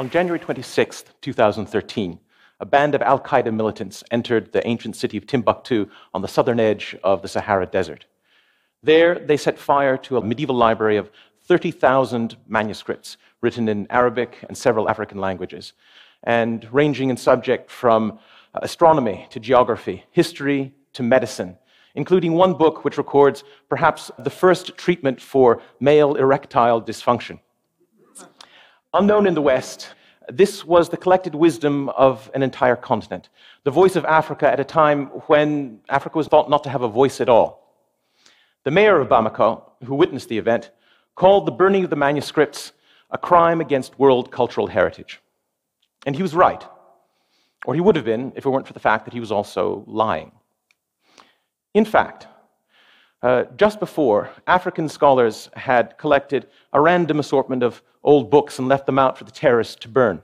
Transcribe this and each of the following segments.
On January 26, 2013, a band of Al Qaeda militants entered the ancient city of Timbuktu on the southern edge of the Sahara Desert. There, they set fire to a medieval library of 30,000 manuscripts written in Arabic and several African languages, and ranging in subject from astronomy to geography, history to medicine, including one book which records perhaps the first treatment for male erectile dysfunction. Unknown in the West, this was the collected wisdom of an entire continent, the voice of Africa at a time when Africa was thought not to have a voice at all. The mayor of Bamako, who witnessed the event, called the burning of the manuscripts a crime against world cultural heritage. And he was right, or he would have been if it weren't for the fact that he was also lying. In fact, uh, just before, African scholars had collected a random assortment of old books and left them out for the terrorists to burn.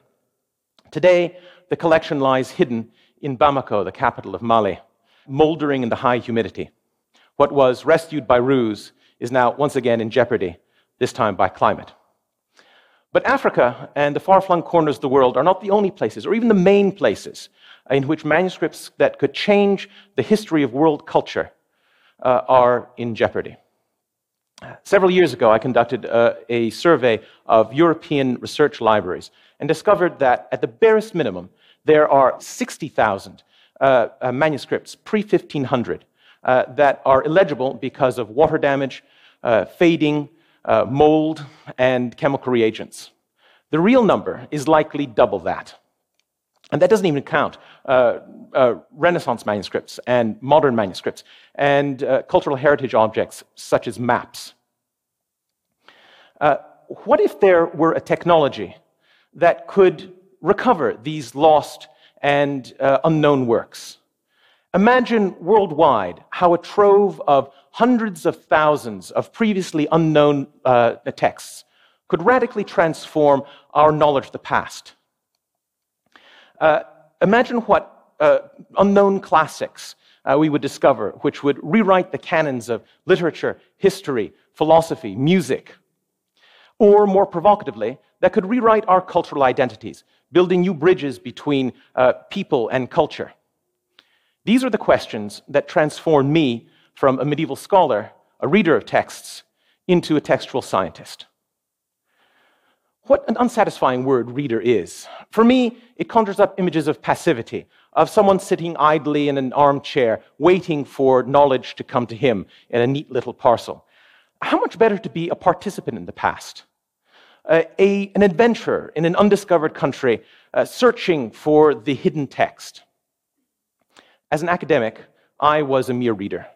Today, the collection lies hidden in Bamako, the capital of Mali, moldering in the high humidity. What was rescued by ruse is now once again in jeopardy, this time by climate. But Africa and the far flung corners of the world are not the only places, or even the main places, in which manuscripts that could change the history of world culture uh, are in jeopardy. Several years ago, I conducted uh, a survey of European research libraries and discovered that, at the barest minimum, there are 60,000 uh, uh, manuscripts pre 1500 uh, that are illegible because of water damage, uh, fading, mold, and chemical reagents. The real number is likely double that. And that doesn't even count uh, uh, Renaissance manuscripts and modern manuscripts and uh, cultural heritage objects such as maps. Uh, what if there were a technology that could recover these lost and uh, unknown works? Imagine worldwide how a trove of hundreds of thousands of previously unknown uh, texts could radically transform our knowledge of the past. Uh, imagine what uh, unknown classics uh, we would discover, which would rewrite the canons of literature, history, philosophy, music. Or, more provocatively, that could rewrite our cultural identities, building new bridges between uh, people and culture. These are the questions that transformed me from a medieval scholar, a reader of texts, into a textual scientist. What an unsatisfying word reader is. For me, it conjures up images of passivity, of someone sitting idly in an armchair, waiting for knowledge to come to him in a neat little parcel. How much better to be a participant in the past? Uh, a, an adventurer in an undiscovered country, uh, searching for the hidden text. As an academic, I was a mere reader.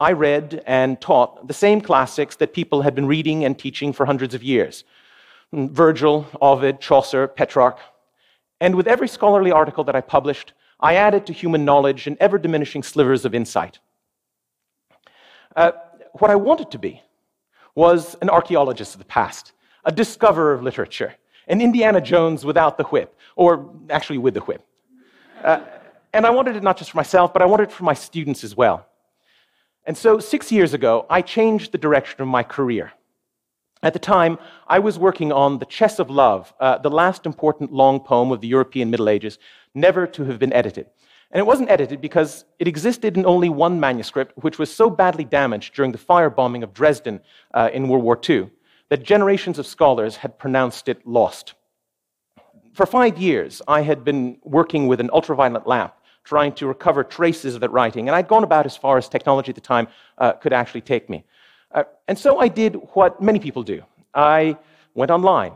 I read and taught the same classics that people had been reading and teaching for hundreds of years Virgil, Ovid, Chaucer, Petrarch. And with every scholarly article that I published, I added to human knowledge an ever diminishing slivers of insight. Uh, what I wanted to be was an archaeologist of the past, a discoverer of literature, an Indiana Jones without the whip, or actually with the whip. Uh, and I wanted it not just for myself, but I wanted it for my students as well. And so, six years ago, I changed the direction of my career. At the time, I was working on The Chess of Love, uh, the last important long poem of the European Middle Ages, never to have been edited. And it wasn't edited because it existed in only one manuscript, which was so badly damaged during the firebombing of Dresden uh, in World War II that generations of scholars had pronounced it lost. For five years, I had been working with an ultraviolet lamp trying to recover traces of that writing, and I'd gone about as far as technology at the time uh, could actually take me. Uh, and so I did what many people do I went online.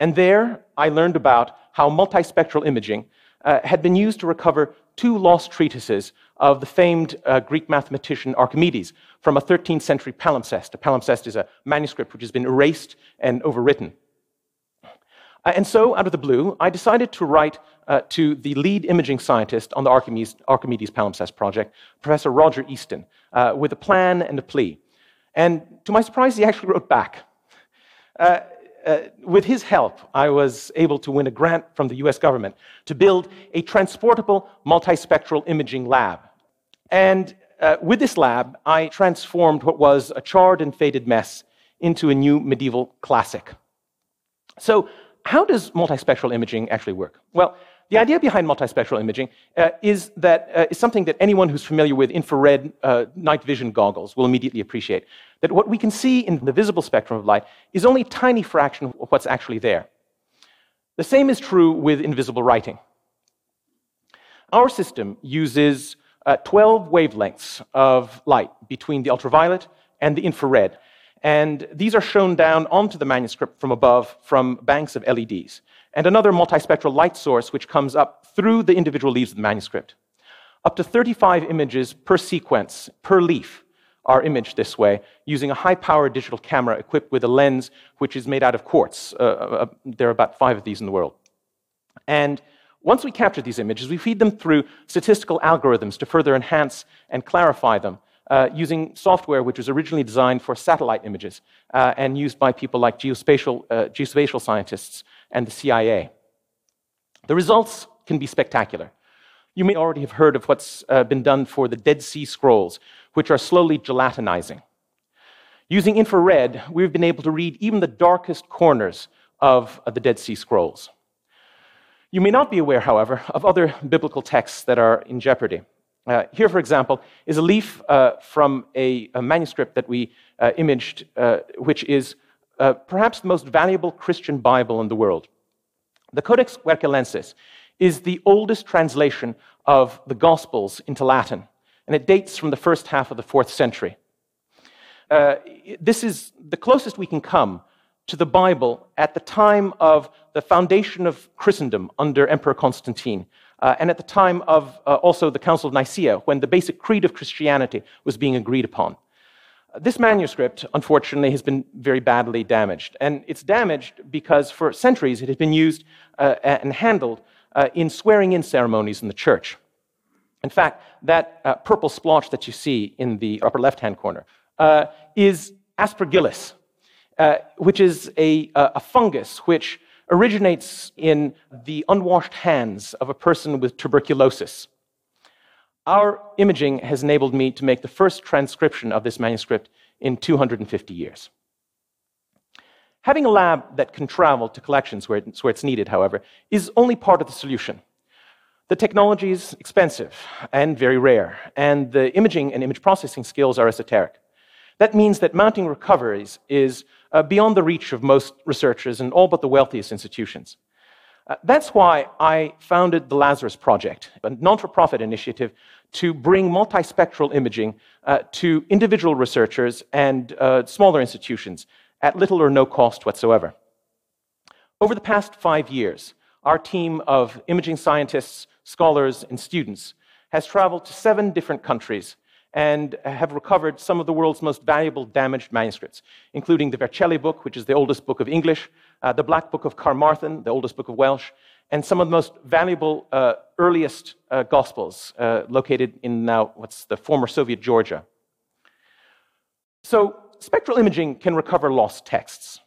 And there I learned about how multispectral imaging uh, had been used to recover two lost treatises of the famed uh, Greek mathematician Archimedes from a 13th century palimpsest. A palimpsest is a manuscript which has been erased and overwritten. Uh, and so, out of the blue, I decided to write uh, to the lead imaging scientist on the Archimedes, Archimedes palimpsest project, Professor Roger Easton, uh, with a plan and a plea. And to my surprise, he actually wrote back. Uh, uh, with his help, I was able to win a grant from the US government to build a transportable multispectral imaging lab. And uh, with this lab, I transformed what was a charred and faded mess into a new medieval classic. So, how does multispectral imaging actually work? Well, the idea behind multispectral imaging uh, is that uh, is something that anyone who's familiar with infrared uh, night vision goggles will immediately appreciate. That what we can see in the visible spectrum of light is only a tiny fraction of what's actually there. The same is true with invisible writing. Our system uses uh, 12 wavelengths of light between the ultraviolet and the infrared. And these are shown down onto the manuscript from above from banks of LEDs and another multispectral light source which comes up through the individual leaves of the manuscript. Up to 35 images per sequence, per leaf, are imaged this way using a high powered digital camera equipped with a lens which is made out of quartz. Uh, uh, uh, there are about five of these in the world. And once we capture these images, we feed them through statistical algorithms to further enhance and clarify them uh, using software which was originally designed for satellite images uh, and used by people like geospatial, uh, geospatial scientists and the CIA. The results can be spectacular. You may already have heard of what's uh, been done for the Dead Sea Scrolls, which are slowly gelatinizing. Using infrared, we've been able to read even the darkest corners of uh, the Dead Sea Scrolls. You may not be aware, however, of other biblical texts that are in jeopardy. Uh, here, for example, is a leaf uh, from a, a, manuscript that we uh, imaged, uh, which is uh, perhaps the most valuable Christian Bible in the world. The Codex Vercellensis is the oldest translation of the Gospels into Latin, and it dates from the first half of the fourth century. Uh, this is the closest we can come to the Bible at the time of the foundation of Christendom under Emperor Constantine, uh, and at the time of uh, also the Council of Nicaea, when the basic creed of Christianity was being agreed upon. This manuscript, unfortunately, has been very badly damaged. And it's damaged because for centuries it has been used uh, and handled uh, in swearing in ceremonies in the church. In fact, that uh, purple splotch that you see in the upper left hand corner uh, is aspergillus, uh, which is a, a fungus which originates in the unwashed hands of a person with tuberculosis. Our imaging has enabled me to make the first transcription of this manuscript in 250 years. Having a lab that can travel to collections where it's, where it's needed, however, is only part of the solution. The technology is expensive and very rare, and the imaging and image processing skills are esoteric. That means that mounting recoveries is uh, beyond the reach of most researchers and all but the wealthiest institutions. Uh, that's why I founded the Lazarus Project, a non for profit initiative to bring multispectral imaging uh, to individual researchers and uh, smaller institutions at little or no cost whatsoever. Over the past five years, our team of imaging scientists, scholars, and students has traveled to seven different countries and have recovered some of the world's most valuable damaged manuscripts, including the Vercelli book, which is the oldest book of English, uh, the Black Book of Carmarthen, the oldest book of Welsh, and some of the most valuable uh, earliest uh, gospels uh, located in now what's the former Soviet Georgia. So, spectral imaging can recover lost texts.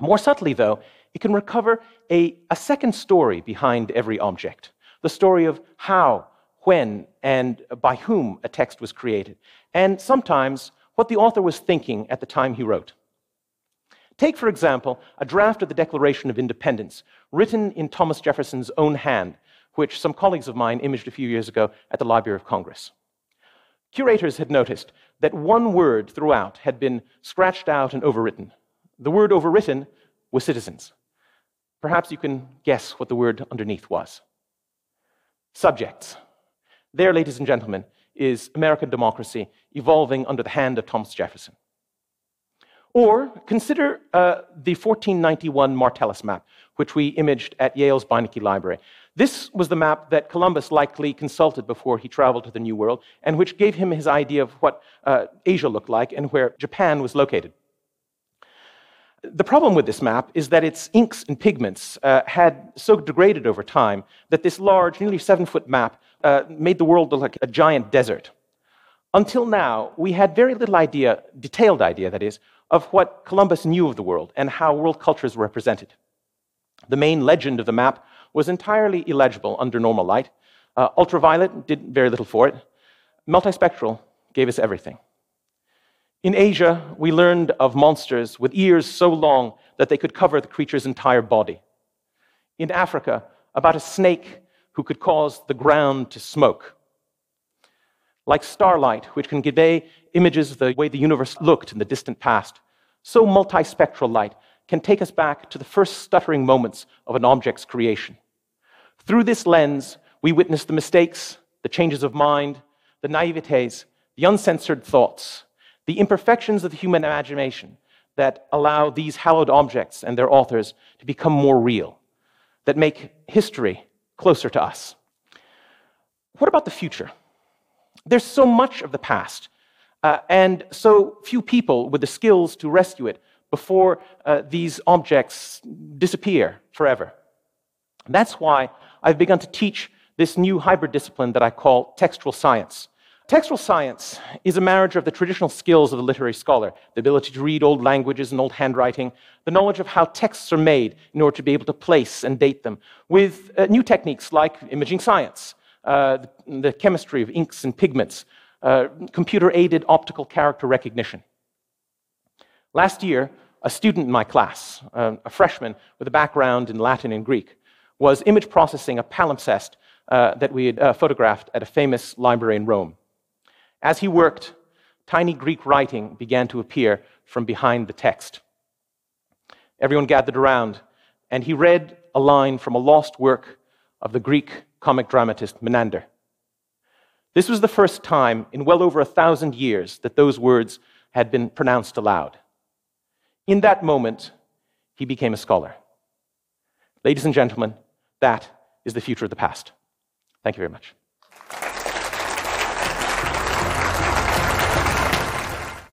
More subtly, though, it can recover a, a second story behind every object the story of how, when, and by whom a text was created, and sometimes what the author was thinking at the time he wrote. Take, for example, a draft of the Declaration of Independence, written in Thomas Jefferson's own hand, which some colleagues of mine imaged a few years ago at the Library of Congress. Curators had noticed that one word throughout had been scratched out and overwritten. The word overwritten was citizens. Perhaps you can guess what the word underneath was subjects. There, ladies and gentlemen, is American democracy evolving under the hand of Thomas Jefferson. Or consider uh, the 1491 Martellus map, which we imaged at Yale's Beinecke Library. This was the map that Columbus likely consulted before he traveled to the New World, and which gave him his idea of what uh, Asia looked like and where Japan was located. The problem with this map is that its inks and pigments uh, had so degraded over time that this large, nearly seven foot map uh, made the world look like a giant desert. Until now, we had very little idea, detailed idea, that is, of what Columbus knew of the world and how world cultures were represented. The main legend of the map was entirely illegible under normal light. Uh, ultraviolet did very little for it. Multispectral gave us everything. In Asia, we learned of monsters with ears so long that they could cover the creature's entire body. In Africa, about a snake who could cause the ground to smoke. Like starlight, which can convey images of the way the universe looked in the distant past, so multispectral light can take us back to the first stuttering moments of an object's creation. Through this lens, we witness the mistakes, the changes of mind, the naivetes, the uncensored thoughts, the imperfections of the human imagination that allow these hallowed objects and their authors to become more real, that make history closer to us. What about the future? There's so much of the past, uh, and so few people with the skills to rescue it before uh, these objects disappear forever. That's why I've begun to teach this new hybrid discipline that I call textual science. Textual science is a marriage of the traditional skills of the literary scholar the ability to read old languages and old handwriting, the knowledge of how texts are made in order to be able to place and date them, with uh, new techniques like imaging science, uh, the, the, chemistry of inks and pigments, uh, computer aided optical character recognition. Last year, a student in my class, uh, a freshman with a background in Latin and Greek, was image processing a palimpsest uh, that we had uh, photographed at a famous library in Rome. As he worked, tiny Greek writing began to appear from behind the text. Everyone gathered around, and he read a line from a lost work of the Greek comic dramatist Menander. This was the first time in well over a thousand years that those words had been pronounced aloud. In that moment, he became a scholar. Ladies and gentlemen, that is the future of the past. Thank you very much.